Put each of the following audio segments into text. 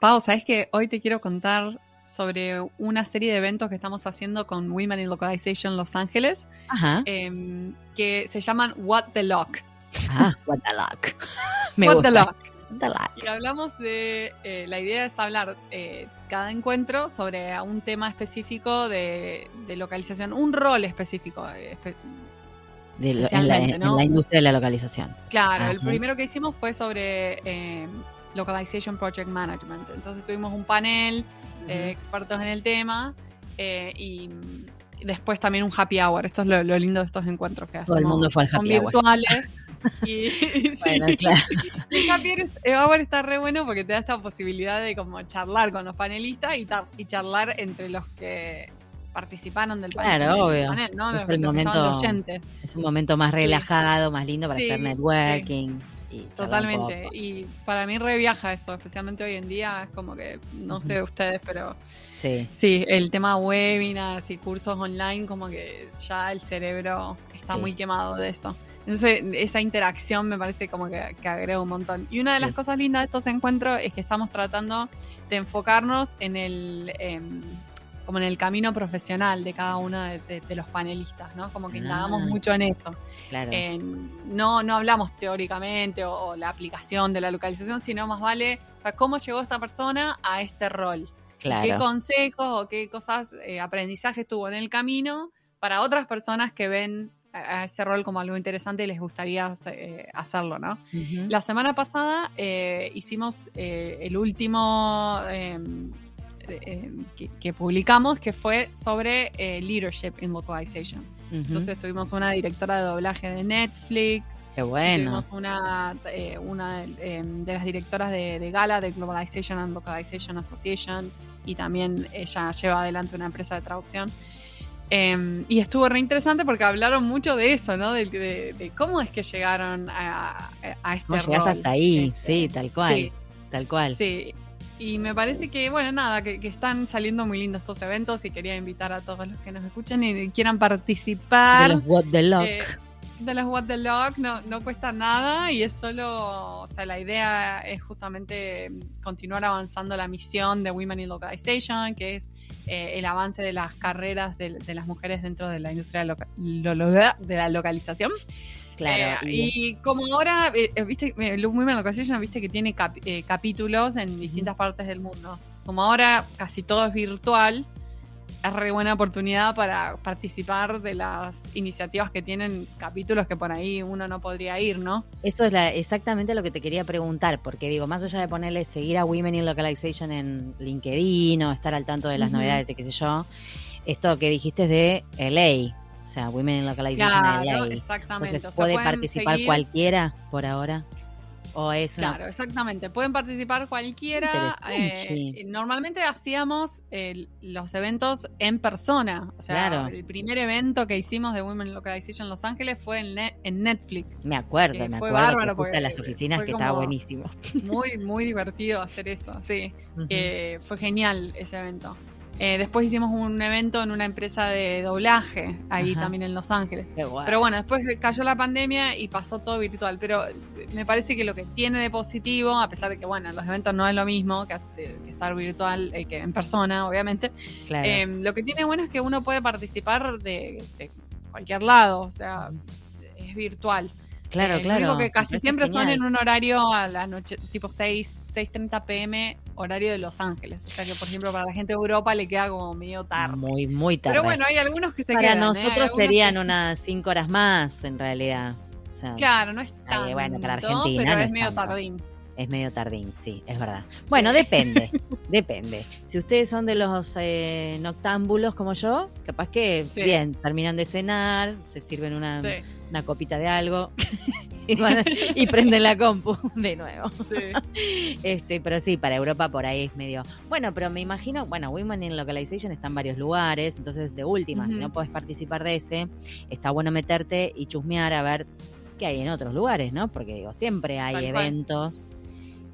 Pau, ¿sabes que hoy te quiero contar sobre una serie de eventos que estamos haciendo con Women in Localization Los Ángeles, Ajá. em, que se llaman What the Lock. Ah, what the luck. Me What gusta. the Lock. What the luck. Y hablamos de, eh, la idea es hablar eh, cada encuentro sobre un tema específico de, de localización, un rol específico. eh, espe- De lo- en, la, industria de la localización. Claro, el primero que hicimos fue sobre eh, Localization Project Management. Entonces tuvimos un panel de expertos en el tema eh, y después también un happy hour. Esto es lo, lo lindo de estos encuentros que hacemos. Todo el mundo fue al happy hour. virtuales. Y, Bueno, claro. el happy hour está re bueno porque te da esta posibilidad de como charlar con los panelistas y, y charlar entre los que participaron del panel. Claro, obvio. panel, ¿no? Es Los- el momento- oyentes. Es un momento más relajado, más lindo para Sí, hacer networking. Y Totalmente. Y para mí reviaja eso, especialmente hoy en día. Es como que, no sé ustedes, pero Sí, sí, el tema webinars y cursos online, como que ya el cerebro está Sí. muy quemado de eso. Entonces, esa interacción me parece como que, que agrega un montón. Y una de las Sí. cosas lindas de estos encuentros es que estamos tratando de enfocarnos en el. em, como en el camino profesional de cada uno de, de- de los panelistas, ¿no? Como que Ah. indagamos mucho en eso. claro. En- no, no hablamos teóricamente o, o la aplicación de la localización, sino más vale o sea, cómo llegó esta persona a este rol. ¿Qué claro. consejos o qué cosas, eh, aprendizajes tuvo en el camino para otras personas que ven a ese rol como algo interesante y les gustaría eh, hacerlo, ¿no? La semana pasada eh, hicimos eh, el último eh, eh, que, que publicamos, que fue sobre eh, leadership in localization. Ujú. Entonces tuvimos una directora de doblaje de Netflix, Qué bueno. tuvimos una, eh, una eh, de las directoras de, de Gala, de Globalization and Localization Association, y también ella lleva adelante una empresa de traducción. Eh, y estuvo re interesante porque hablaron mucho de eso, ¿no? De, de- de cómo es que llegaron a, a este ¿Cómo llegás rol. hasta ahí? Este, sí, tal cual. sí. Tal cual. Sí, y me parece que, bueno, nada, que, que están saliendo muy lindos estos eventos y quería invitar a todos los que nos escuchen y quieran participar. De los What the Lock. Eh, de los What the Lock no, no cuesta nada y es solo, o sea, la idea es justamente continuar avanzando la misión de Women in Localization, que es eh, el avance de las carreras de, de las mujeres dentro de la industria loca- lo- lo- de la localización. Claro. Eh, y- y como ahora, eh, eh, viste, Women Localization, viste que tiene cap- eh, capítulos en distintas partes del mundo. Como ahora casi todo es virtual, es re buena oportunidad para participar de las iniciativas que tienen capítulos que por ahí uno no podría ir, ¿no? Eso es la- exactamente lo que te quería preguntar, porque digo, más allá de ponerle seguir a Women in Localization en LinkedIn o estar al tanto de las novedades y qué sé yo, esto que dijiste es de LA, o sea, Women in Localization Claro, LA. exactamente. Entonces, O sea, ¿puede participar seguir- cualquiera por ahora? ¿O es una Claro, exactamente. Pueden participar cualquiera. Eh, normalmente hacíamos eh, los eventos en persona. O sea, Claro. el primer evento que hicimos de Women Localization Los Ángeles fue en, Ne- en Netflix. Me acuerdo, Eh, me fue acuerdo bárbaro que fuiste porque a las oficinas fue que estaba buenísimo. Muy, muy divertido hacer eso, sí. Eh, fue genial ese evento. Eh, después hicimos un evento en una empresa de doblaje, ahí Ajá. también en Los Ángeles. Qué guay. Pero bueno, después cayó la pandemia y pasó todo virtual. Pero me parece que lo que tiene de positivo, a pesar de que, bueno, los eventos no es lo mismo que, que estar virtual, eh, que en persona, obviamente, claro. eh, lo que tiene bueno es que uno puede participar de, de cualquier lado, o sea, es virtual. claro, Eh, claro. único que casi siempre son en un horario a la noche, tipo 6, 6.30 pm, horario de Los Ángeles. O sea que, por ejemplo, para la gente de Europa le queda como medio tarde. Muy, muy tarde. Pero bueno, hay algunos que se Para quedan. ¿eh? Hay nosotros algunos serían que- unas cinco horas más, en realidad. O sea, Claro, no es Ay, tanto, bueno, para Argentina pero no es es medio tanto. tardín. es medio tardín, sí, es verdad. Bueno, depende, depende. Si ustedes son de los eh, noctámbulos como yo, capaz que Sí. bien, terminan de cenar, se sirven una, Sí, una copita de algo y, van- y prenden la compu de nuevo. sí. Este, pero sí, para Europa por ahí es medio. Bueno, pero me imagino, bueno, Women in Localization está en varios lugares, entonces de última, si no podés participar de ese, está bueno meterte y chusmear a ver qué hay en otros lugares, ¿no? Porque digo, siempre hay Tal eventos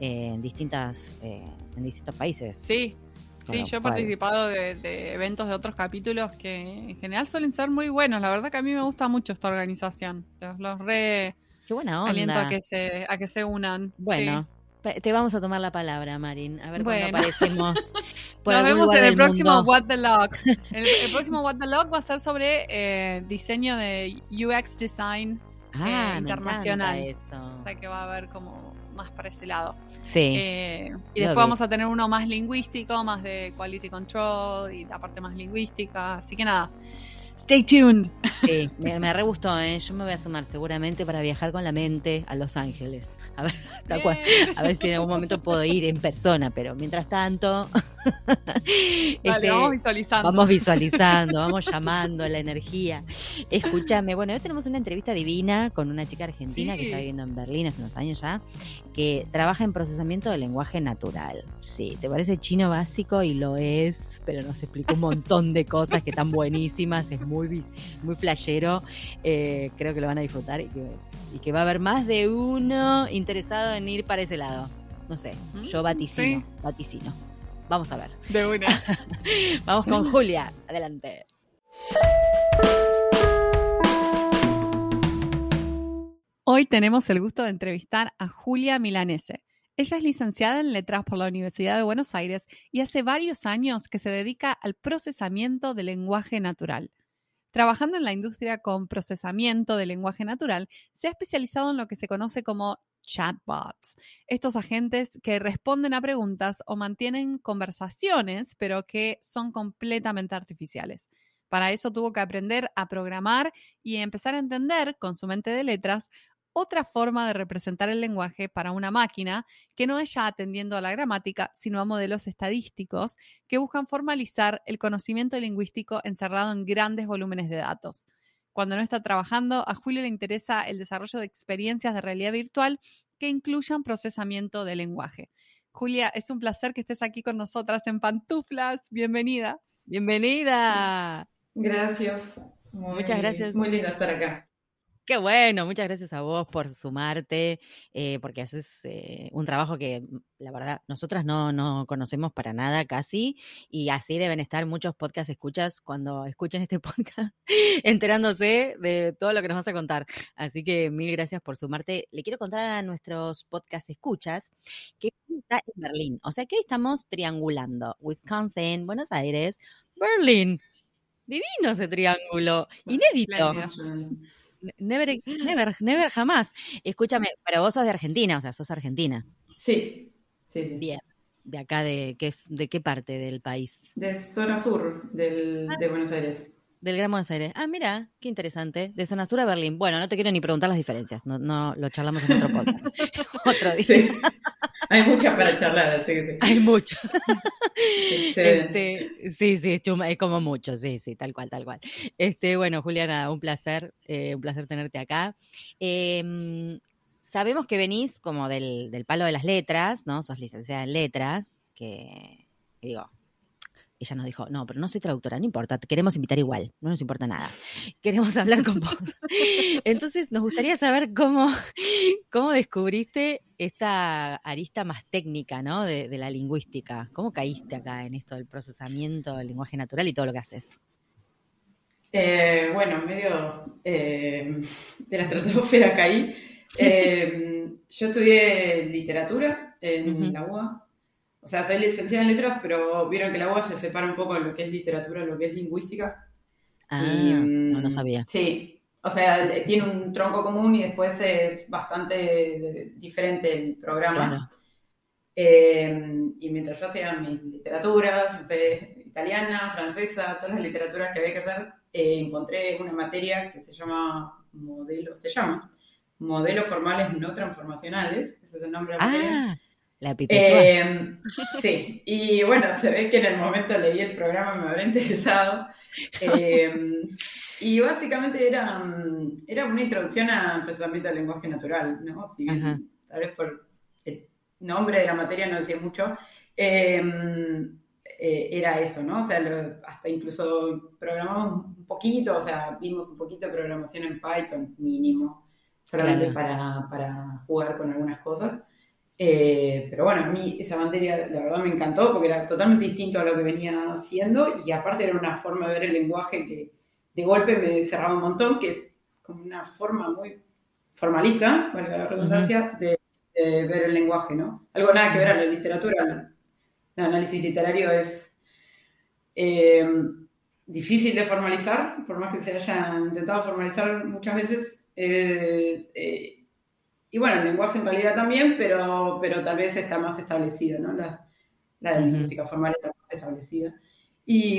eh, en distintas, eh, en distintos países. Sí, sí, yo he participado de, de eventos de otros capítulos que en general suelen ser muy buenos. La verdad que a mí me gusta mucho esta organización. Los, los re Qué buena onda. aliento a que se, a que se unan. Bueno, Sí. Te vamos a tomar la palabra, Marín. A ver cuándo aparecemos. Nos vemos en el próximo What the Lock. El, próximo What the Lock va a ser sobre eh, diseño de UX design ah, eh, internacional. O sea que va a haber como más para ese lado. Sí. Eh, y después vamos a tener uno más lingüístico, más de quality control y la parte más lingüística. Así que nada. Stay tuned. Sí, me, me re gustó, ¿eh? Yo me voy a sumar seguramente para viajar con la mente a Los Ángeles. A ver, a ver si en algún momento puedo ir en persona, pero mientras tanto. Este, vamos visualizando. Vamos visualizando, vamos llamando la energía. Escúchame, bueno, hoy tenemos una entrevista divina con una chica argentina que está viviendo en Berlín hace unos años ya, que trabaja en procesamiento del lenguaje natural. Sí, te parece chino básico y lo es, pero nos explica un montón de cosas que están buenísimas, es muy, muy flashero. Eh, creo que lo van a disfrutar y que, y que va a haber más de uno interesado en ir para ese lado. No sé, yo vaticino, vaticino. Vamos a ver. De una. Vamos con Julia. Adelante. Hoy tenemos el gusto de entrevistar a Julia Milanese. Ella es licenciada en letras por la Universidad de Buenos Aires y hace varios años que se dedica al procesamiento del lenguaje natural. Trabajando en la industria con procesamiento del lenguaje natural, se ha especializado en lo que se conoce como chatbots, estos agentes que responden a preguntas o mantienen conversaciones, pero que son completamente artificiales. Para eso tuvo que aprender a programar y empezar a entender, con su mente de letras, otra forma de representar el lenguaje para una máquina que no es ya atendiendo a la gramática, sino a modelos estadísticos que buscan formalizar el conocimiento lingüístico encerrado en grandes volúmenes de datos. Cuando no está trabajando, a Julio le interesa el desarrollo de experiencias de realidad virtual que incluyan procesamiento de lenguaje. Julia, es un placer que estés aquí con nosotras en Pantuflas. Bienvenida. Bienvenida. Gracias. Muchas gracias. Muy lindo estar acá. Qué bueno, muchas gracias a vos por sumarte, eh, porque haces eh, un trabajo que, mm, la verdad, nosotras no, no conocemos para nada casi, y así deben estar muchos podcast escuchas cuando escuchen este podcast, enterándose de todo lo que nos vas a contar. Así que mil gracias por sumarte. Le quiero contar a nuestros podcast escuchas que está en Berlín, o sea que estamos triangulando Wisconsin, Buenos Aires, Berlín. Divino ese triángulo, inédito. Never, never, never jamás. Escúchame, pero vos sos de Argentina, o sea, sos argentina. Sí, sí, Bien. ¿De acá de qué, de qué parte del país? De zona sur del, ah. de Buenos Aires. Del Gran Buenos Aires. Ah, mira, qué interesante. De zona sur a Berlín. Bueno, no te quiero ni preguntar las diferencias. No, no lo charlamos en otro podcast. otro día. Sí. Hay muchas para charlar, así que sí. Hay mucho. Este, sí, sí, es como mucho, sí, sí, tal cual, tal cual. Este, bueno, Juliana, un placer, eh, un placer tenerte acá. Em, sabemos que venís como del, del, palo de las letras, ¿no? Sos licenciada en letras, que digo, ella nos dijo, no, pero no soy traductora, no importa, te queremos invitar igual, no nos importa nada. Queremos hablar con vos. Entonces, nos gustaría saber cómo, cómo descubriste esta arista más técnica, ¿no? De, la lingüística. ¿Cómo caíste acá en esto del procesamiento del lenguaje natural y todo lo que haces? Eh, bueno, medio eh, de la estratosfera caí. Eh, yo estudié literatura en la UA o sea, soy licenciada en letras, pero vieron que la UAS se separa un poco de lo que es literatura, lo que es lingüística. Ah, no, no sabía. Sí, o sea, tiene un tronco común y después es bastante diferente el programa. Eh, y mientras yo hacía mis literaturas, italiana, francesa, todas las literaturas que había que hacer, eh, encontré una materia que se llama modelo, se llama modelos formales no transformacionales, ese es el nombre de la materia. La eh, sí, y bueno, se ve que en el momento leí el programa, me habrá interesado. Eh, y básicamente era, era una introducción al procesamiento del lenguaje natural, ¿no? Si tal vez por el nombre de la materia no decía mucho, em, eh, era eso, ¿no? O sea, hasta incluso programamos un poquito, o sea, vimos un poquito de programación en Python mínimo, solamente para, para jugar con algunas cosas. Eh, pero bueno, a mí esa materia la verdad me encantó porque era totalmente distinto a lo que venía haciendo y aparte era una forma de ver el lenguaje que de golpe me cerraba un montón, que es como una forma muy formalista, valga la redundancia, de, ver el lenguaje, ¿no? Algo nada que ver a la literatura. El análisis literario es eh, difícil de formalizar, por más que se haya intentado formalizar muchas veces. Y bueno, el lenguaje en realidad también, pero, pero tal vez está más establecido, ¿no? Las, la lingüística formal está más establecida. Y,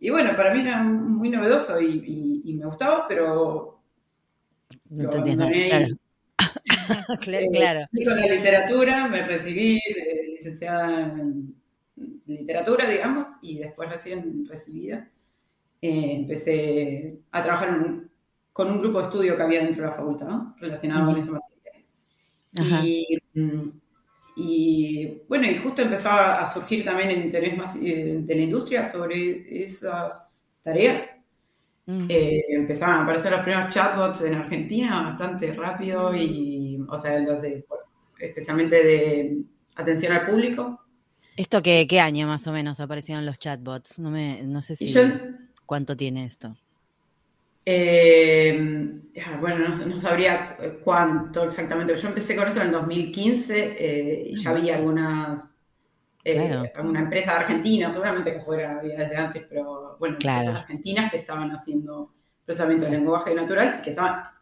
y, bueno, para mí era muy novedoso y, y, me gustaba, pero... No entendía nada, claro. claro. Eh, con la literatura, me recibí de licenciada en literatura, digamos, y después recién recibida. Eh, empecé a trabajar con un grupo de estudio que había dentro de la facultad, ¿no? Relacionado con esa materia. Y, y, bueno, y justo empezaba a surgir también el interés más eh, de la industria sobre esas tareas. Mm. Eh, empezaban a aparecer los primeros chatbots en Argentina bastante rápido y, o sea, los de, especialmente de atención al público. ¿Esto qué, qué año más o menos aparecieron los chatbots? No, me, no sé si... ¿Cuánto tiene esto? Eh, ah, bueno, no, sabría cuánto exactamente. Yo empecé con esto en el 2015 eh, y ya había algunas, eh, alguna empresa argentina, seguramente que fuera había desde antes, pero bueno, empresas argentinas que estaban haciendo procesamiento de lenguaje natural y que estaban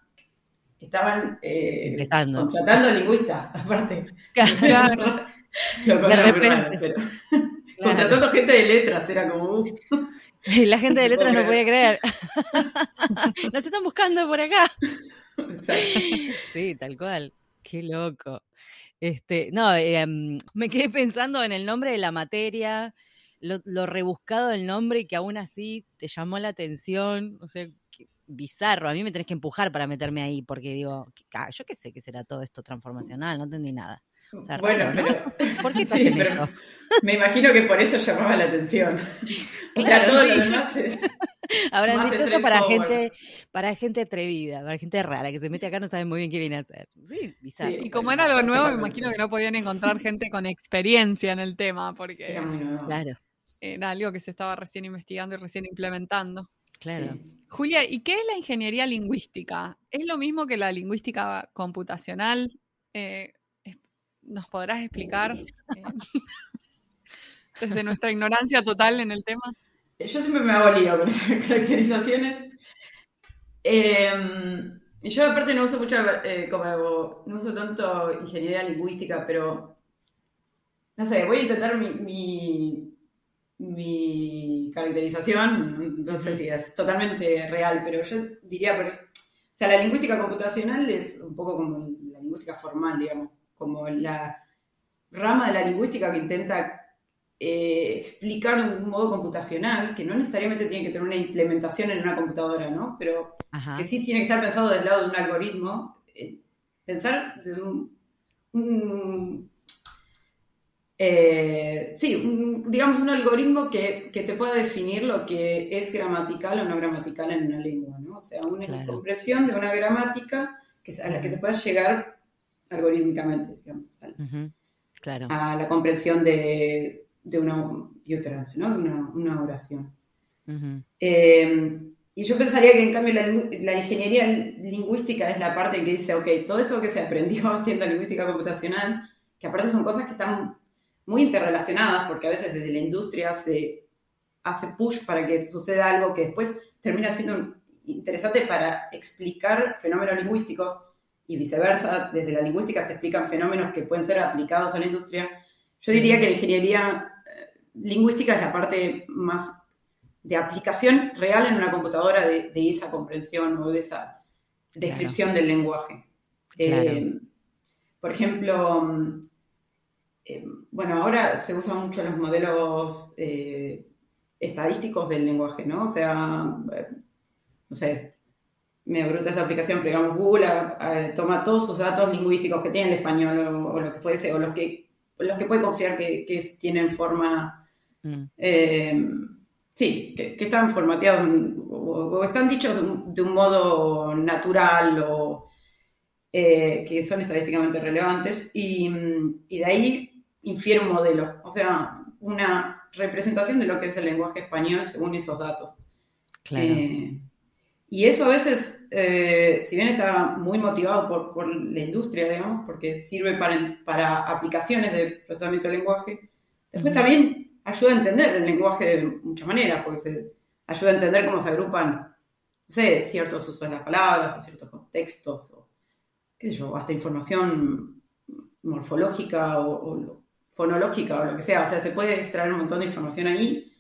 estaban eh, contratando lingüistas, aparte. Claro. de repente. Contratando gente de letras, era como... Uh. La gente de letras no podía creer. Nos están buscando por acá. Sí, tal cual. Qué loco. Este, no, em, me quedé pensando en el nombre de la materia, lo, rebuscado del nombre y que aún así te llamó la atención. O sea, bizarro. A mí me tenés que empujar para meterme ahí, porque digo, yo qué sé qué será todo esto transformacional, no entendí nada. Bueno, pero. ¿Por qué te eso? Me imagino que por eso llamaba la atención. o sea, todo lo demás es. Habrán dicho esto para gente, para gente atrevida, para gente rara, que se mete acá no sabe muy bien qué viene a hacer. Sí, bizarro. y como era algo nuevo, me imagino que no podían encontrar gente con experiencia en el tema, porque era, claro. era algo que se estaba recién investigando y recién implementando. Claro. Julia, ¿y qué es la ingeniería lingüística? ¿Es lo mismo que la lingüística computacional? Eh, ¿Nos podrás explicar eh, desde nuestra ignorancia total en el tema? Yo siempre me hago lío con esas caracterizaciones. Em, yo aparte no uso mucho, eh, como no uso tanto ingeniería lingüística, pero no sé, voy a intentar mi, mi, caracterización, no sé si es totalmente real, pero yo diría, o sea, la lingüística computacional es un poco como la lingüística formal, digamos como la rama de la lingüística que intenta eh, explicar de un modo computacional, que no necesariamente tiene que tener una implementación en una computadora, ¿no? Pero que sí tiene que estar pensado del lado de un algoritmo. Eh, pensar de un, eh, sí, digamos un algoritmo que, te pueda definir lo que es gramatical o no gramatical en una lengua, ¿no? O sea, una comprensión de una gramática que, a la que se pueda llegar algorítmicamente, digamos, claro. a la comprensión de, de una utterance, ¿no? de una, oración. Eh, y yo pensaría que en cambio la, ingeniería lingüística es la parte en que dice, ok, todo esto que se aprendió haciendo lingüística computacional, que aparte son cosas que están muy interrelacionadas, porque a veces desde la industria se hace push para que suceda algo que después termina siendo interesante para explicar fenómenos lingüísticos y viceversa, desde la lingüística se explican fenómenos que pueden ser aplicados a la industria. Yo diría que la ingeniería eh, lingüística es la parte más de aplicación real en una computadora de, esa comprensión o de esa descripción del lenguaje. Eh, por ejemplo, mm, eh, bueno, ahora se usan mucho los modelos estadísticos del lenguaje, ¿no? O sea, no sé, me bruta esa aplicación, pero digamos, Google toma todos sus datos lingüísticos que tiene el español o, lo que fuese, o los que, los que puede confiar que, tienen forma, mm. eh, sí, que, están formateados o, están dichos de un modo natural o eh, que son estadísticamente relevantes y, de ahí infiere un modelo, o sea, una representación de lo que es el lenguaje español según esos datos. Claro. Eh, y eso a veces, eh, si bien está muy motivado por, la industria, digamos, porque sirve para, para aplicaciones de procesamiento de lenguaje, después también ayuda a entender el lenguaje de muchas maneras, porque se ayuda a entender cómo se agrupan, no sé, ciertos usos de las palabras o ciertos contextos, o qué sé yo, hasta información morfológica o, fonológica o lo que sea. O sea, se puede extraer un montón de información ahí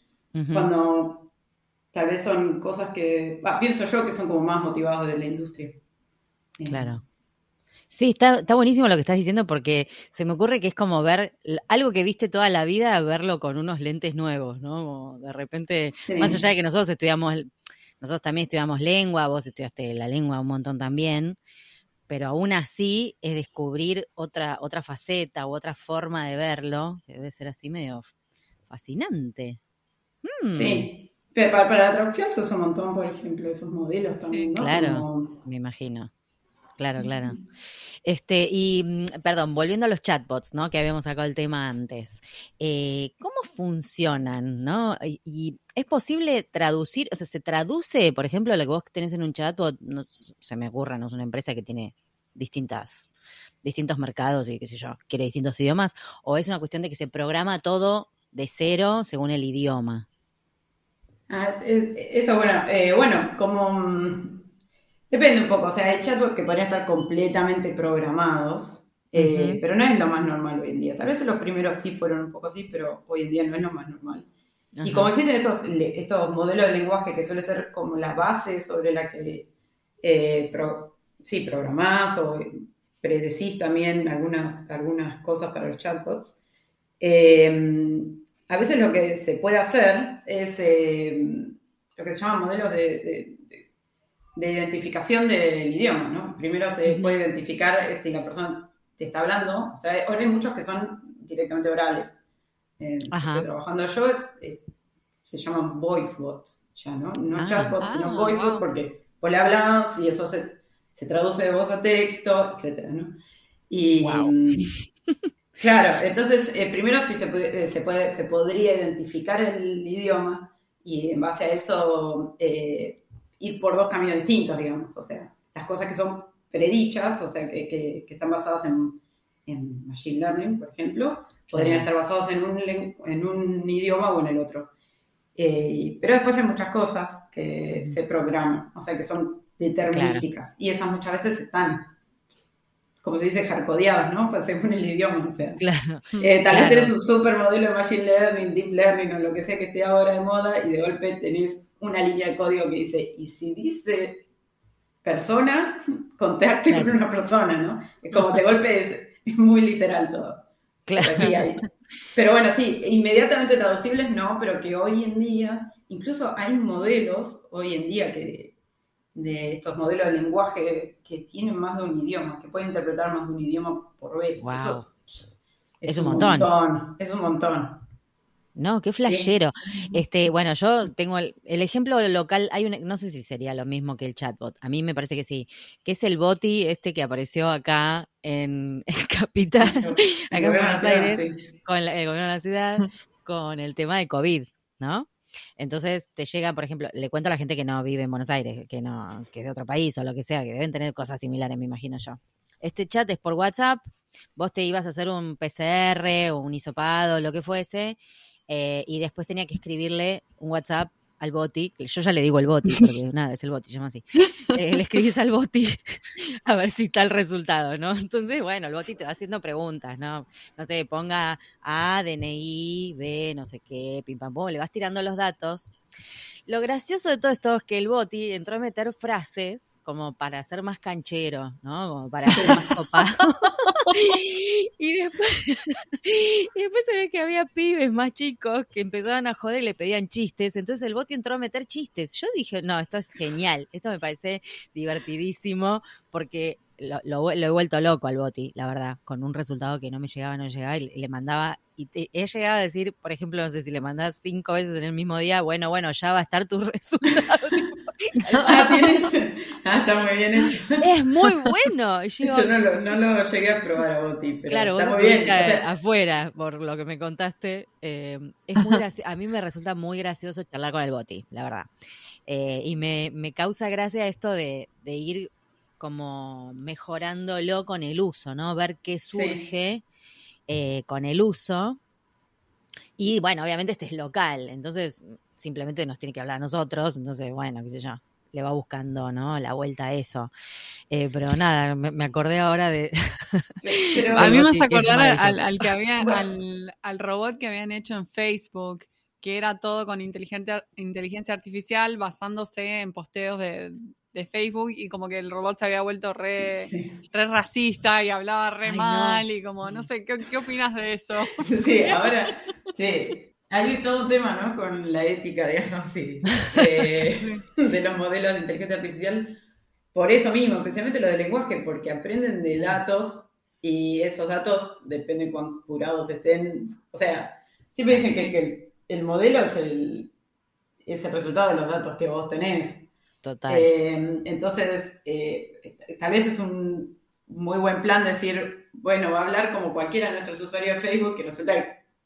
cuando tal vez son cosas que, pienso yo que son como más motivados de la industria. Claro. Sí, está, está buenísimo lo que estás diciendo porque se me ocurre que es como ver algo que viste toda la vida, verlo con unos lentes nuevos, ¿no? Como de repente, más allá de que nosotros estudiamos, nosotros también estudiamos lengua, vos estudiaste la lengua un montón también, pero aún así es descubrir otra, otra faceta u otra forma de verlo, que debe ser así medio fascinante. Mm. Sí, pero para, la traducción se usa un montón, por ejemplo, esos modelos también, ¿no? Claro, me imagino. Claro, claro. Este, y mm, perdón, volviendo a los chatbots, ¿no? Que habíamos sacado el tema antes. Eh, ¿Cómo funcionan, no? Y, es posible traducir, o sea, se traduce, por ejemplo, lo que vos tenés en un chatbot, no, se me ocurra, no es una empresa que tiene distintas, distintos mercados y qué sé yo, quiere distintos idiomas, o es una cuestión de que se programa todo de cero según el idioma. Ah, eso, bueno, eh, bueno, como mm, Depende un poco, o sea, hay chatbots que podrían estar completamente programados, eh, pero no es lo más normal hoy en día. Tal vez los primeros sí fueron un poco así, pero hoy en día no es lo más normal. Y como existen estos, estos modelos de lenguaje que suele ser como la base sobre la que eh, sí, programás o predecís también algunas, algunas cosas para los chatbots, eh, a veces lo que se puede hacer es lo que se llama modelos de de identificación del idioma, ¿no? Primero se puede identificar si la persona te está hablando, o sea, ahora hay muchos que son directamente orales. Eh, estoy trabajando yo, es, se llaman voice bots, ya, ¿no? No ah, chatbots, sino ah, voice bots, porque vos le hablas y eso se, se, traduce de voz a texto, etcétera, ¿no? Y, claro, entonces, eh, primero sí se, puede, eh, se, puede, se podría identificar el idioma y en base a eso ir por dos caminos distintos, digamos. O sea, las cosas que son predichas, o sea, que, están basadas en, Machine Learning, por ejemplo, podrían estar basados en un, en un idioma o en el otro. Eh, pero después hay muchas cosas que se programan, o sea, que son determinísticas. Y esas muchas veces están, como se dice, hardcodeadas, ¿no? Pues según el idioma, o sea. Claro. Eh, tal vez tenés un super modelo de Machine Learning, Deep Learning o lo que sea que esté ahora de moda y de golpe tenés una línea de código que dice, y si dice persona, contacte con una persona, ¿no? Es como de golpe es, muy literal todo. Claro. Pero, bueno, sí, inmediatamente traducibles no, pero que hoy en día, incluso hay modelos hoy en día que de estos modelos de lenguaje que tienen más de un idioma, que pueden interpretar más de un idioma por vez. Eso es, un, montón. Es un montón. No, qué flashero. Este, bueno, yo tengo el, ejemplo local, hay un, no sé si sería lo mismo que el chatbot, a mí me parece que sí, que es el boti este que apareció acá en, Capital, acá en Buenos Aires, con el gobierno de la ciudad, con el tema de COVID, ¿no? Entonces te llega, por ejemplo, le cuento a la gente que no vive en Buenos Aires, que no, que es de otro país o lo que sea, que deben tener cosas similares, me imagino yo. Este chat es por WhatsApp, vos te ibas a hacer un PCR o un hisopado, lo que fuese, eh, y después tenía que escribirle un WhatsApp al boti, yo ya le digo el boti, porque nada, es el boti, llama así. Eh, le escribís al boti a ver si está el resultado, ¿no? Entonces, bueno, el boti te va haciendo preguntas, ¿no? No sé, ponga A, DNI, B, no sé qué, pim pam pum, le vas tirando los datos. Lo gracioso de todo esto es que el boti entró a meter frases como para ser más canchero, ¿no? Como para ser más copado. y, después, y después se ve que había pibes más chicos que empezaban a joder y le pedían chistes. Entonces el boti entró a meter chistes. Yo dije, no, esto es genial. Esto me parece divertidísimo porque lo, lo, he vuelto loco al boti, la verdad, con un resultado que no me llegaba, no llegaba, y le mandaba, y he llegado a decir, por ejemplo, no sé si le mandas cinco veces en el mismo día, bueno, bueno, ya va a estar tu resultado. ah, ah, está muy bien hecho. Es muy bueno. Yo, no, lo, no, lo, llegué a probar a Boti, pero claro, está vos muy bien. afuera, por lo que me contaste. Eh, es muy a mí me resulta muy gracioso charlar con el Boti, la verdad. Eh, y me, me, causa gracia esto de, de ir como mejorándolo con el uso, ¿no? Ver qué surge eh, con el uso. Y bueno, obviamente este es local, entonces simplemente nos tiene que hablar a nosotros, entonces bueno, qué sé yo, le va buscando, ¿no? La vuelta a eso. Eh, pero nada, me, acordé ahora de... a mí me hace acordar al, que había, al, al robot que habían hecho en Facebook, que era todo con inteligencia artificial basándose en posteos de, de Facebook y como que el robot se había vuelto re, re racista y hablaba re mal y como, no sé, ¿qué, ¿qué opinas de eso? Sí, ahora, sí, hay todo un tema, ¿no? Con la ética, digamos, sí, de, de los modelos de inteligencia artificial, por eso mismo, especialmente lo de lenguaje, porque aprenden de datos y esos datos, depende cuán curados estén, o sea, siempre dicen que, que el modelo es el, es el resultado de los datos que vos tenés. Total. Eh, entonces, eh, tal vez es un muy buen plan decir, bueno, va a hablar como cualquiera de nuestros usuarios de Facebook, que resulta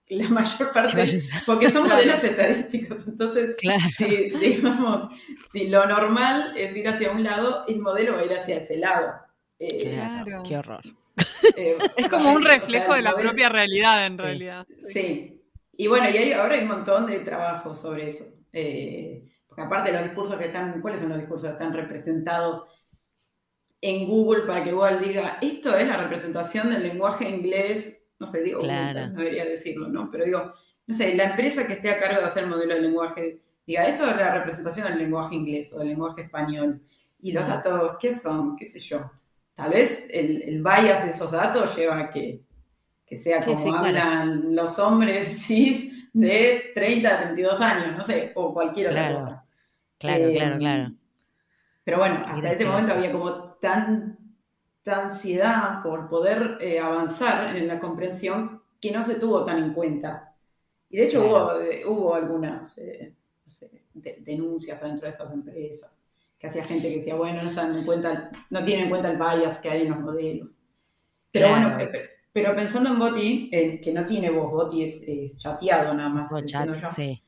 que la mayor parte, porque son modelos estadísticos, entonces, si, digamos, si lo normal es ir hacia un lado, el modelo va a ir hacia ese lado. Eh, claro, qué horror. es como un reflejo de la propia realidad, en realidad. Sí. Y bueno, y hay, ahora hay un montón de trabajo sobre eso. Eh, aparte de los discursos que están, ¿cuáles son los discursos que están representados en Google para que Google diga, esto es la representación del lenguaje inglés, no sé, digo, no debería decirlo, ¿no? Pero digo, no sé, la empresa que esté a cargo de hacer el modelo de lenguaje, diga, esto es la representación del lenguaje inglés o del lenguaje español. Y los datos, ¿qué son? ¿Qué sé yo? Tal vez el, el bias de esos datos lleva a que, que sea como hablan los hombres cis de 30 a 32 años, no sé, o cualquier otra cosa. Claro, claro, em, claro. Pero bueno, hasta ese momento había como tanta ansiedad por poder eh, avanzar en la comprensión que no se tuvo tan en cuenta. Y de hecho hubo, eh, hubo algunas eh, denuncias dentro de estas empresas, que hacía gente que decía, bueno, no están en cuenta, no tienen en cuenta el bias que hay en los modelos. Pero bueno, pero pensando en Boti, que no tiene voz, Boti es, chateado nada más. Chat, sí.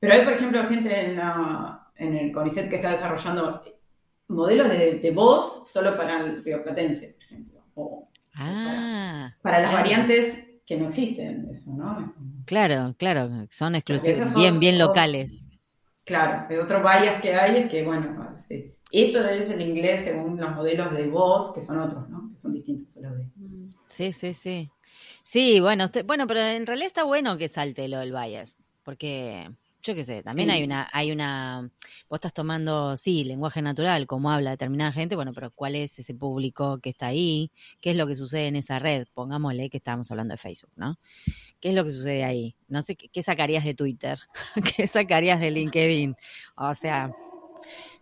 Pero hay, por ejemplo, gente en la, en el CONICET que está desarrollando modelos de, voz solo para el rioplatense, por ejemplo. O, ah, para, las variantes que no existen, eso, ¿no? Claro, claro, son exclusivos, bien, bien locales. claro, el otro bias que hay es que, bueno, esto es el inglés según los modelos de voz, que son otros, ¿no? Que son distintos a los de... Sí, sí, sí. Sí, bueno, bueno, pero en realidad está bueno que salte lo del bias, porque yo qué sé, también hay una, hay una, vos estás tomando, sí, lenguaje natural, como habla determinada gente, bueno, pero ¿cuál es ese público que está ahí? ¿Qué es lo que sucede en esa red? Pongámosle que estábamos hablando de Facebook, ¿no? ¿Qué es lo que sucede ahí? No sé, ¿qué, sacarías de Twitter? ¿Qué sacarías de LinkedIn? O sea,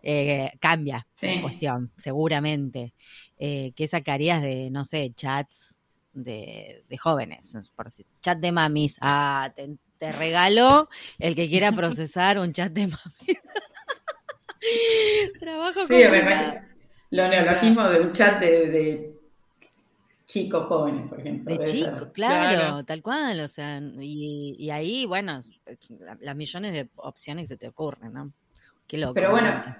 eh, cambia la cuestión, seguramente. Eh, ¿Qué sacarías de, no sé, chats de, de jóvenes? Por chat de mamis. Ah, te, te regalo el que quiera procesar un chat de mamis. Trabajo sí, con lo neologismo de un chat de, chicos jóvenes, por ejemplo. De chicos, claro, tal cual, o sea, y, ahí, bueno, las millones de opciones que se te ocurren, ¿no? Qué loco. Pero bueno,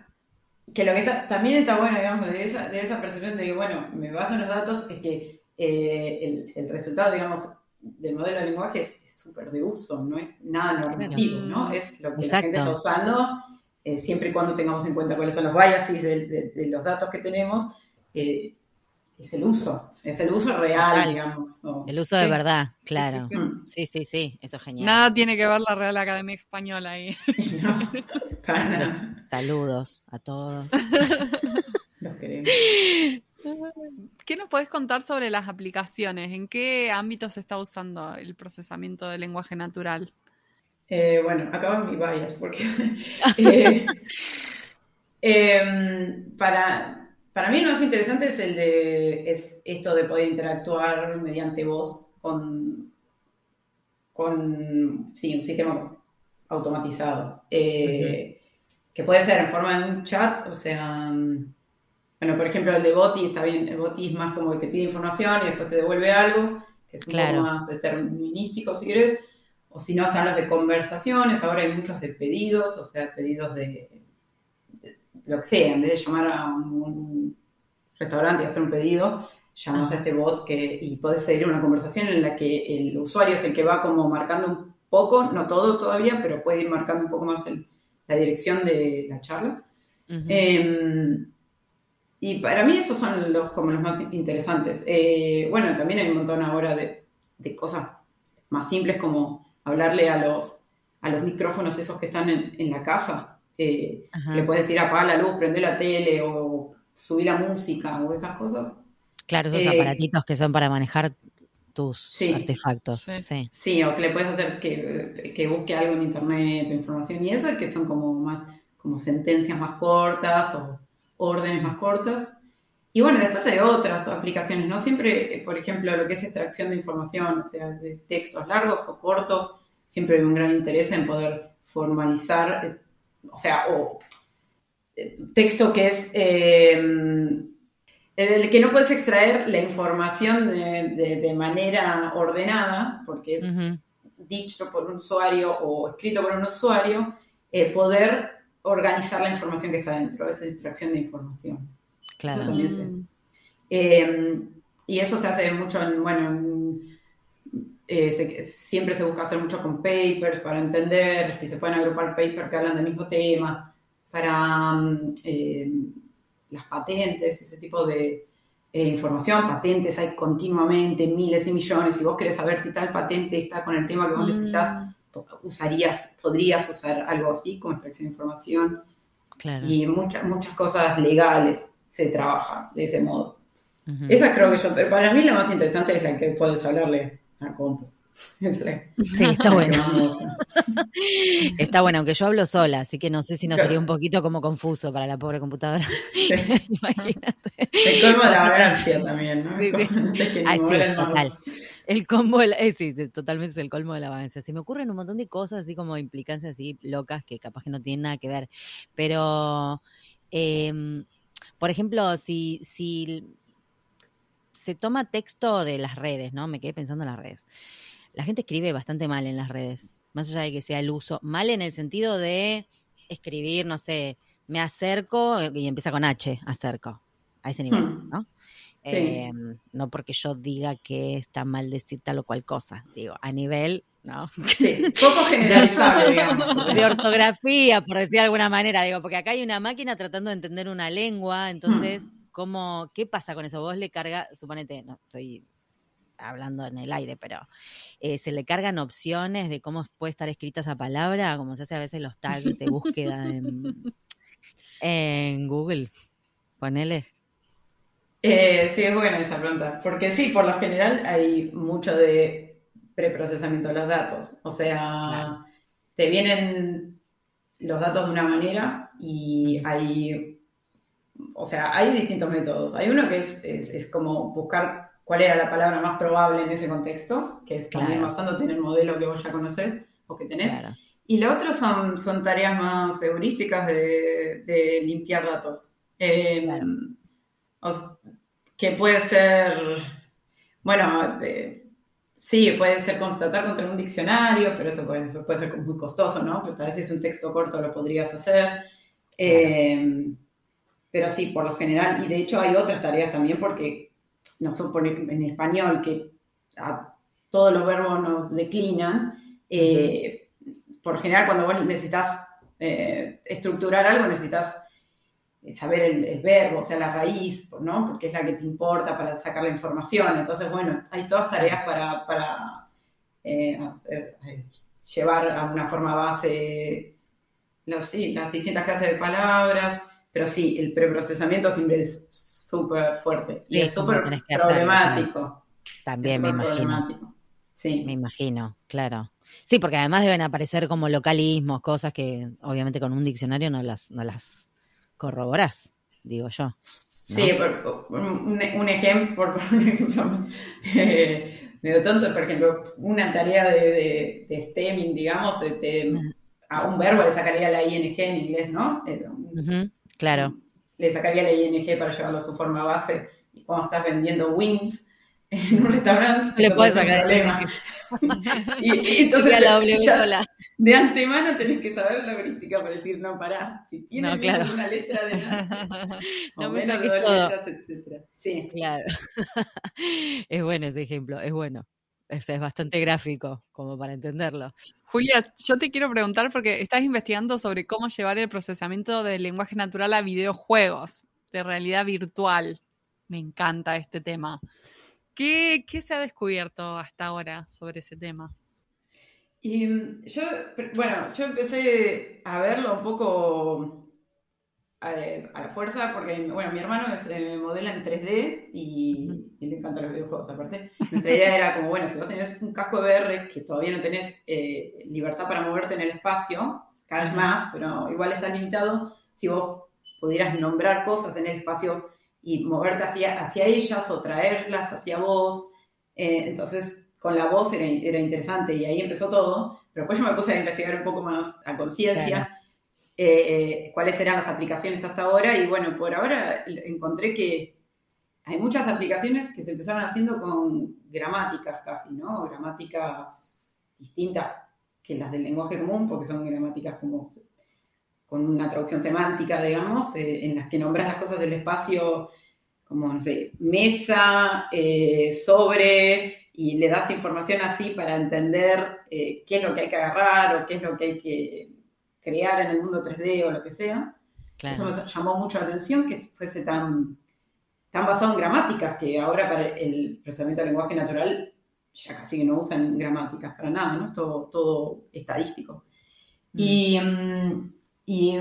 que lo que también está bueno, digamos, de esa, de esa percepción de que, bueno, me baso en los datos, es que eh, el, el, resultado, digamos, del modelo de lenguaje es, súper de uso, no es nada normativo, ¿no? Es lo que la gente está usando, eh, siempre y cuando tengamos en cuenta cuáles son los biases de, los datos que tenemos, eh, es el uso, es el uso real, digamos. el uso de verdad, claro. Sí sí, sí eso es genial. Nada tiene que ver la Real Academia Española ahí. Saludos a todos. Los queremos. ¿Qué nos puedes contar sobre las aplicaciones? ¿En qué ámbito se está usando el procesamiento del lenguaje natural? Eh, bueno, acabo mi bias porque eh, em, para para mí lo más interesante es el de es esto de poder interactuar mediante voz con, con sí, un sistema automatizado. Eh, que puede ser en forma de un chat, o sea, bueno, por ejemplo, el de Boti está bien, el Boti es más como que te pide información y después te devuelve algo, que es un poco más determinístico si quieres, o si no, están los de conversaciones, ahora hay muchos de pedidos, o sea, pedidos de, lo que sea, en vez de llamar a un, restaurante y hacer un pedido, llamas a este bot que, y puedes seguir una conversación en la que el usuario es el que va como marcando un poco, no todo todavía, pero puede ir marcando un poco más la dirección de la charla. Y para mí esos son los, como los más interesantes. Eh, bueno, también hay un montón ahora de, de cosas más simples como hablarle a los, a los micrófonos esos que están en, la casa. Eh, le puedes decir apaga la luz, prende la tele o subir la música o esas cosas. Claro, esos eh, aparatitos que son para manejar tus artefactos. Sí. sí. o que le puedes hacer que, que, busque algo en internet o información y eso, que son como más como sentencias más cortas o órdenes más cortas. Y bueno, después hay otras aplicaciones, ¿no? Siempre, por ejemplo, lo que es extracción de información, o sea, de textos largos o cortos, siempre hay un gran interés en poder formalizar, eh, o sea, o eh, texto que es eh, el que no puedes extraer la información de, manera ordenada, porque es dicho por un usuario o escrito por un usuario, poder organizar la información que está dentro, esa extracción de información. Claro. Mm. Eh, y eso se hace mucho en, bueno, eh, siempre se busca hacer mucho con papers para entender si se pueden agrupar papers que hablan del mismo tema, para mm, eh, las patentes, ese tipo de información, patentes hay continuamente, miles y millones, y vos querés saber si tal patente está con el tema que vos mm. necesitas, usarías, podrías usar algo así como extracción de información. Y muchas, muchas cosas legales se trabaja de ese modo. Esa creo que yo, pero para mí la más interesante es la que puedes hablarle a compu. Sí, está bueno. está bueno, aunque yo hablo sola, así que no sé si no sería un poquito como confuso para la pobre computadora. Imagínate. El colmo de la vagancia también, ¿no? Sí, sí. total. El combo, eh, sí, totalmente es el colmo de la vagancia. Se me ocurren un montón de cosas así como implicancias así locas que capaz que no tienen nada que ver. Pero eh, por ejemplo, si, si se toma texto de las redes, ¿no? Me quedé pensando en las redes. La gente escribe bastante mal en las redes, más allá de que sea el uso. Mal en el sentido de escribir, no sé, me acerco y empieza con H, acerco, a ese nivel, hmm. ¿no? Em, no porque yo diga que está mal decir tal o cual cosa, digo, a nivel ¿no? Sí, poco generalizado, digamos. De ortografía, por decir de alguna manera, digo, porque acá hay una máquina tratando de entender una lengua, entonces, hmm. ¿cómo, ¿qué pasa con eso? Vos le carga, suponete, no estoy hablando en el aire, pero eh, se le cargan opciones de cómo puede estar escrita esa palabra, como se hace a veces los tags de búsqueda en, en Google. Ponele. Eh, sí, es buena esa pregunta, porque sí, por lo general hay mucho de preprocesamiento de los datos. O sea, te vienen los datos de una manera y hay, o sea, hay distintos métodos. Hay uno que es, es, como buscar cuál era la palabra más probable en ese contexto, que es también basándote en el modelo que vos ya conocés o que tenés. Y la otra son, son tareas más heurísticas de, limpiar datos. Em, que puede ser, bueno, Sí, puede ser constatar contra un diccionario, pero eso puede, puede ser muy costoso, ¿no? Pero tal vez si es un texto corto lo podrías hacer. Eh, pero sí, por lo general, y de hecho hay otras tareas también porque no en español que todos los verbos nos declinan. Eh, por general, cuando vos necesitas eh, estructurar algo, necesitas saber el, verbo, o sea, la raíz, ¿no? Porque es la que te importa para sacar la información. Entonces, bueno, hay todas tareas para, eh, eh, llevar a una forma base los, sí, las distintas clases de palabras, pero sí, el preprocesamiento siempre es súper fuerte y es súper problemático. También me imagino. Sí. Me imagino, claro. Sí, porque además deben aparecer como localismos, cosas que obviamente con un diccionario no las, no las corroborás, digo yo. Sí, por, un, ejemplo, por, un ejemplo eh, medio tonto, por ejemplo, una tarea de, de, stemming, digamos, a un verbo le sacaría la ing en inglés, ¿no? claro. Le sacaría la ing para llevarlo a su forma base. Y cuando estás vendiendo wings en un restaurante, le puedes sacar el y, entonces la de antemano tenés que saber la heurística para decir, no, pará, si tienes una letra de no me menos dos letras, etc. Sí. Claro. es bueno ese ejemplo, es bueno. Es, es bastante gráfico como para entenderlo. Julia, yo te quiero preguntar porque estás investigando sobre cómo llevar el procesamiento del lenguaje natural a videojuegos de realidad virtual. Me encanta este tema. ¿Qué, qué se ha descubierto hasta ahora sobre ese tema? Y mm, yo, bueno, yo empecé a verlo un poco a, la fuerza, porque, bueno, mi hermano es, eh, modela en 3D y, le encantan los videojuegos aparte. Nuestra idea era como, bueno, si vos tenés un casco de VR que todavía no tenés eh, libertad para moverte en el espacio, cada vez más, pero igual estás limitado, si vos pudieras nombrar cosas en el espacio y moverte hacia, hacia ellas o traerlas hacia vos, eh, entonces con la voz era, interesante y ahí empezó todo, pero después yo me puse a investigar un poco más a conciencia eh, cuáles eran las aplicaciones hasta ahora y bueno, por ahora encontré que hay muchas aplicaciones que se empezaron haciendo con gramáticas casi, ¿no? Gramáticas distintas que las del lenguaje común, porque son gramáticas como con una traducción semántica, digamos, eh, en las que nombras las cosas del espacio como, no sé, mesa, eh, sobre, y le das información así para entender qué es lo que hay que agarrar o qué es lo que hay que crear en el mundo 3D o lo que sea. Eso me llamó mucho la atención que fuese tan, tan basado en gramáticas, que ahora para el procesamiento del lenguaje natural ya casi que no usan gramáticas para nada, ¿no? Es todo, todo estadístico. Mm. Y, mm, y,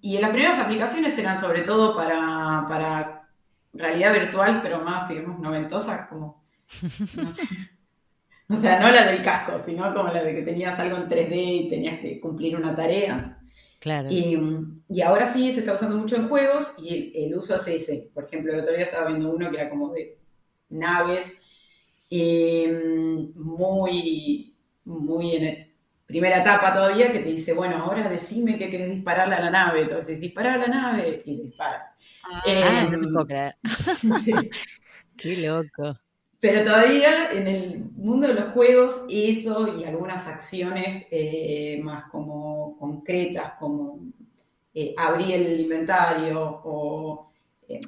y, las primeras aplicaciones eran sobre todo para, para realidad virtual, pero más, digamos, noventosa, como O sea, no la del casco, sino como la de que tenías algo en 3D y tenías que cumplir una tarea. Claro. Y, ahora sí se está usando mucho en juegos y el, uso es ese. Por ejemplo, el otro día estaba viendo uno que era como de naves, muy, muy en primera etapa todavía, que te dice, bueno, ahora decime que querés dispararle a la nave. Entonces, dispara a la nave y dispara. Ah, eh, no te puedo creer. Qué loco. Pero todavía en el mundo de los juegos, eso y algunas acciones eh, más como concretas, como eh, abrir el inventario o eh,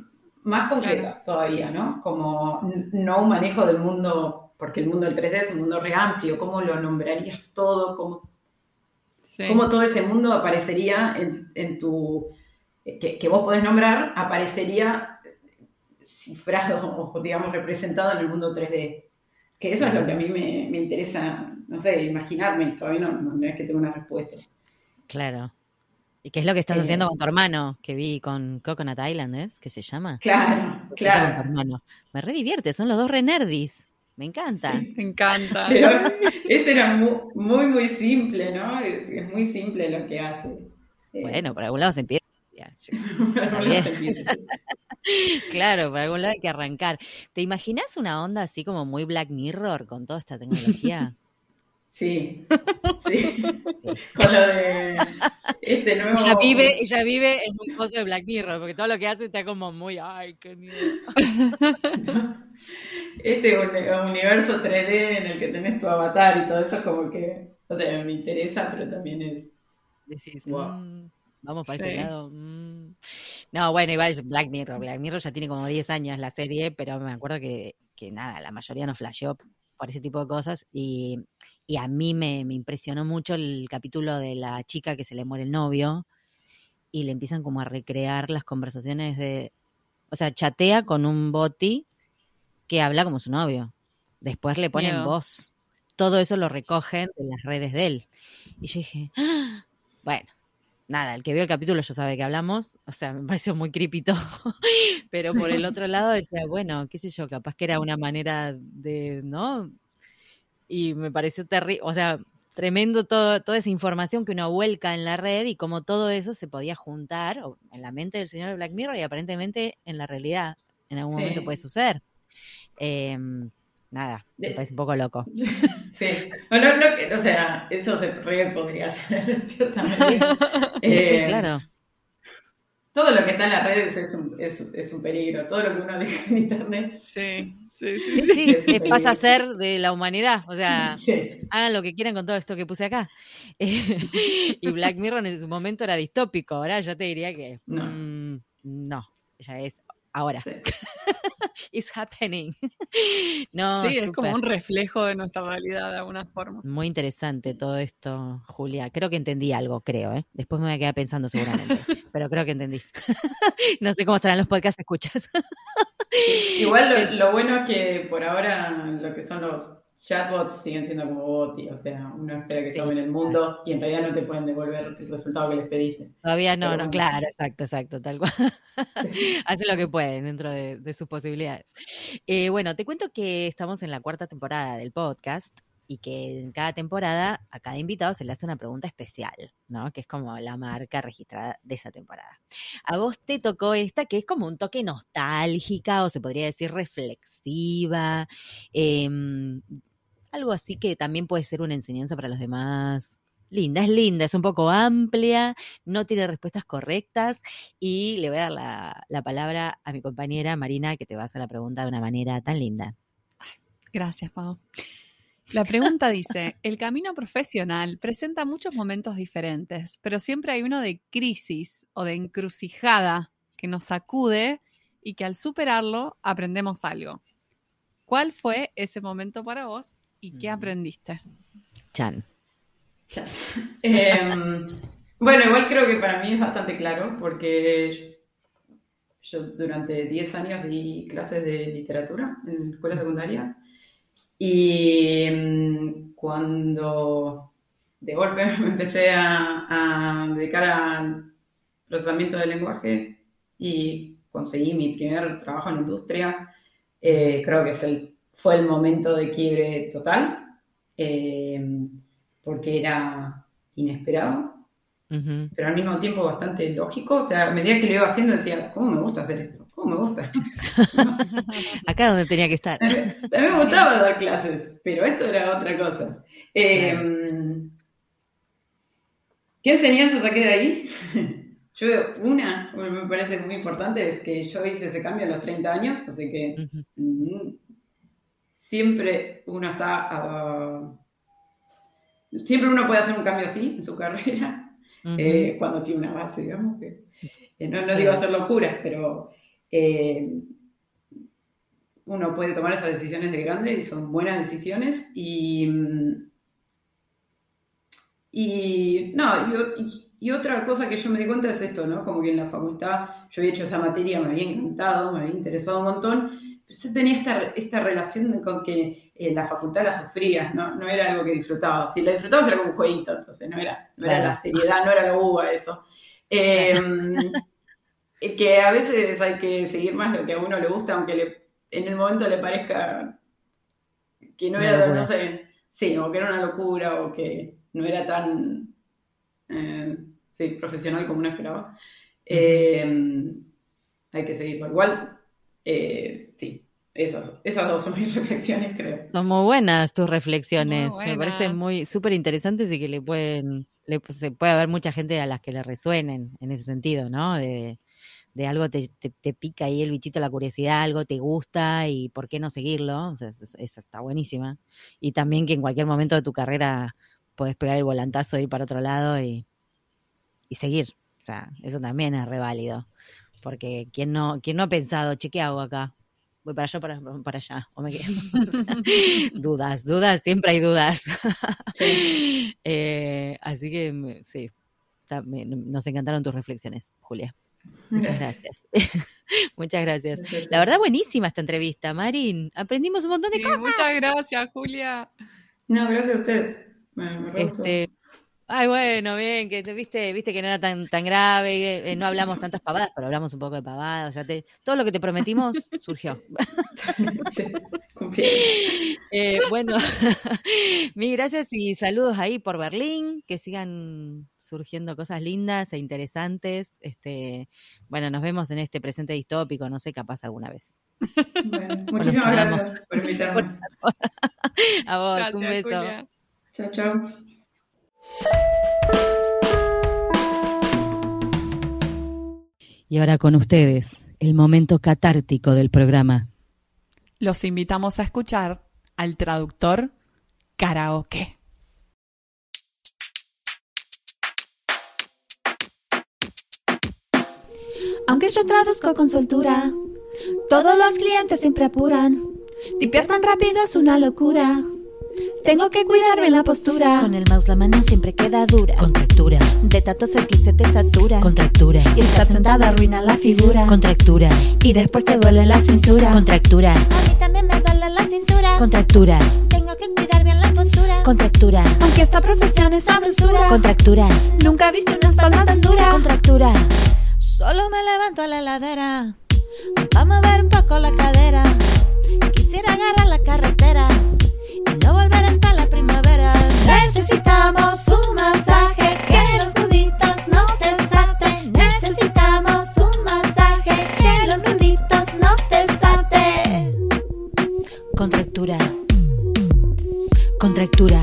más concretas todavía, ¿no? Como no un manejo del mundo, porque el mundo del 3D es un mundo re amplio, ¿cómo lo nombrarías todo? ¿Cómo, cómo todo ese mundo aparecería en, tu... Que, que vos podés nombrar, aparecería cifrado o, digamos, representado en el mundo 3D. Que eso es lo que a mí me, me interesa, no sé, imaginarme. Todavía no, no, es que tenga una respuesta. Claro. ¿Y qué es lo que estás eh, haciendo con tu hermano? Que vi con Coconut Island, ¿es? ¿Qué se llama? Claro, claro. Con tu hermano. Me re divierte, son los dos re nerdis. Me encanta. me encanta. Pero ese era muy, muy, simple, ¿no? Es, es, muy simple lo que hace. Eh, bueno, por algún lado se empieza. Claro, por algún lado hay que arrancar. ¿Te imaginas una onda así como muy Black Mirror con toda esta tecnología? Sí, sí. Con lo de este nuevo... Ella vive, ella vive en un pozo de Black Mirror, porque todo lo que hace está como muy, ay, qué miedo. Este universo 3D en el que tenés tu avatar y todo eso, como que, o sea, me interesa, pero también es... Decís, mm, vamos para ese lado. Mm". No, bueno, igual es Black Mirror. Black Mirror ya tiene como 10 años la serie, pero me acuerdo que, que nada, la mayoría no flasheó por ese tipo de cosas. Y, y a mí me, me, impresionó mucho el capítulo de la chica que se le muere el novio y le empiezan como a recrear las conversaciones de. O sea, chatea con un boti que habla como su novio. Después le ponen voz. Todo eso lo recogen de las redes de él. Y yo dije, ¡Ah! bueno, nada, el que vio el capítulo ya sabe que hablamos, o sea, me pareció muy creepy pero por el otro lado decía, bueno, qué sé yo, capaz que era una manera de, ¿no? Y me pareció terrible, o sea, tremendo todo, toda esa información que uno vuelca en la red y cómo todo eso se podía juntar en la mente del señor Black Mirror y aparentemente en la realidad en algún momento puede suceder. Em, nada, me parece un poco loco. Sí, bueno, no, o sea, eso se podría hacer, ciertamente. Eh, claro. Todo lo que está en las redes es un, es, es un peligro, todo lo que uno deja en internet. Sí, sí, sí. sí, sí pasa a ser de la humanidad, o sea, hagan lo que quieran con todo esto que puse acá. y Black Mirror en su momento era distópico, ahora yo te diría que no, mm, no ya es ahora. It's happening. no, sí, es como un reflejo de nuestra realidad de alguna forma. Muy interesante todo esto, Julia. Creo que entendí algo, creo, ¿eh? Después me voy a quedar pensando seguramente, pero creo que entendí. no sé cómo estarán los podcasts escuchas. Igual lo, lo bueno es que por ahora lo que son los chatbots siguen siendo como bots, o sea, uno espera que se tomen el mundo y en realidad no te pueden devolver el resultado que les pediste. Todavía no, no, claro, exacto, exacto, tal cual. Hacen lo que pueden dentro de, sus posibilidades. Eh, bueno, te cuento que estamos en la cuarta temporada del podcast y que en cada temporada a cada invitado se le hace una pregunta especial, ¿no? Que es como la marca registrada de esa temporada. A vos te tocó esta que es como un toque nostálgica o se podría decir reflexiva, eh, algo así que también puede ser una enseñanza para los demás. Linda, es linda, es un poco amplia, no tiene respuestas correctas y le voy a dar la, palabra a mi compañera Marina que te va a hacer la pregunta de una manera tan linda. Gracias, Pau. La pregunta dice, el camino profesional presenta muchos momentos diferentes, pero siempre hay uno de crisis o de encrucijada que nos sacude y que al superarlo aprendemos algo. ¿Cuál fue ese momento para vos ¿Y qué aprendiste? Chan. Em, bueno, igual creo que para mí es bastante claro, porque yo durante 10 años di clases de literatura en escuela secundaria y em, cuando de golpe me empecé a, dedicar al procesamiento del lenguaje y conseguí mi primer trabajo en industria, eh, creo que es el fue el momento de quiebre total, eh, porque era inesperado, pero al mismo tiempo bastante lógico. O sea, a medida que lo iba haciendo decía, ¿cómo me gusta hacer esto? ¿Cómo me gusta? Acá donde tenía que estar. A mí, me gustaba dar clases, pero esto era otra cosa. Eh, ¿Qué enseñanza saqué de ahí? Yo una, me parece muy importante, es que yo hice ese cambio a los 30 años, así que siempre uno está... Ah, siempre uno puede hacer un cambio así en su carrera, eh, cuando tiene una base, digamos. Que, eh, no, digo hacer locuras, pero eh, uno puede tomar esas decisiones de grande y son buenas decisiones. Y, y no, y, otra cosa que yo me di cuenta es esto, ¿no? Como que en la facultad yo había hecho esa materia, me había encantado, me había interesado un montón, yo tenía esta, esta relación con que eh, la facultad la sufría, ¿no? no era algo que disfrutaba. Si la disfrutaba era como un jueguito, entonces no era, no era la seriedad, no era la uva eso. Em, que a veces hay que seguir más lo que a uno le gusta, aunque le, en el momento le parezca que no era, no sé, sí, o que era una locura, o que no era tan eh, sí, profesional como uno esperaba. Em, hay que seguirlo. Igual, eh, esas, esas dos son mis reflexiones, creo. Son muy buenas tus reflexiones. Me parecen muy súper interesantes y que le pueden, le, se puede haber mucha gente a las que le resuenen en ese sentido, ¿no? De, de algo te, te, pica ahí el bichito, la curiosidad, algo te gusta y por qué no seguirlo. O sea, esa está buenísima. Y también que en cualquier momento de tu carrera puedes pegar el volantazo, ir para otro lado y, y seguir. O sea, eso también es reválido. Porque ¿quién no, quién no ha pensado, che, ¿qué hago acá? Voy para allá, para, para allá, o me quedo. dudas, dudas, siempre hay dudas. Eh, así que sí, nos encantaron tus reflexiones, Julia. Muchas gracias. muchas gracias. La verdad, buenísima esta entrevista, Marín. Aprendimos un montón de cosas. Muchas gracias, Julia. No, gracias a ustedes. este, Ay, bueno, bien, que viste, viste que no era tan, tan grave, eh, no hablamos tantas pavadas, pero hablamos un poco de pavadas. O sea, todo lo que te prometimos surgió. Eh, bueno, mil gracias y saludos ahí por Berlín, que sigan surgiendo cosas lindas e interesantes. Este, bueno, nos vemos en este presente distópico, no sé, capaz alguna vez. muchísimas gracias por invitarme. A vos, un beso. Chao, chao. Y ahora con ustedes, el momento catártico del programa. Los invitamos a escuchar al traductor karaoke. Aunque yo traduzco con soltura, todos los clientes siempre apuran. Despiertan rápido es una locura. Tengo que cuidarme la postura. Con el mouse la mano siempre queda dura. Contractura. De tanto el se te satura. Contractura. Y estar sentada arruina la figura. Contractura. Y después te duele la cintura. Contractura. A mí también me duele la cintura. Contractura. Tengo que cuidar bien la postura. Contractura. Aunque esta profesión es sabrosura. Contractura. Nunca he visto una espalda tan dura. Contractura. Solo me levanto a la ladera. Vamos a ver un poco la cadera. Quisiera agarrar la carretera no volver hasta la primavera. Necesitamos un masaje que los nuditos nos desaten. Necesitamos un masaje que los nuditos nos desaten. Contractura. Contractura.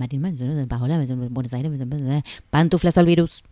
Marín, Buenos Aires, pantuflas al virus.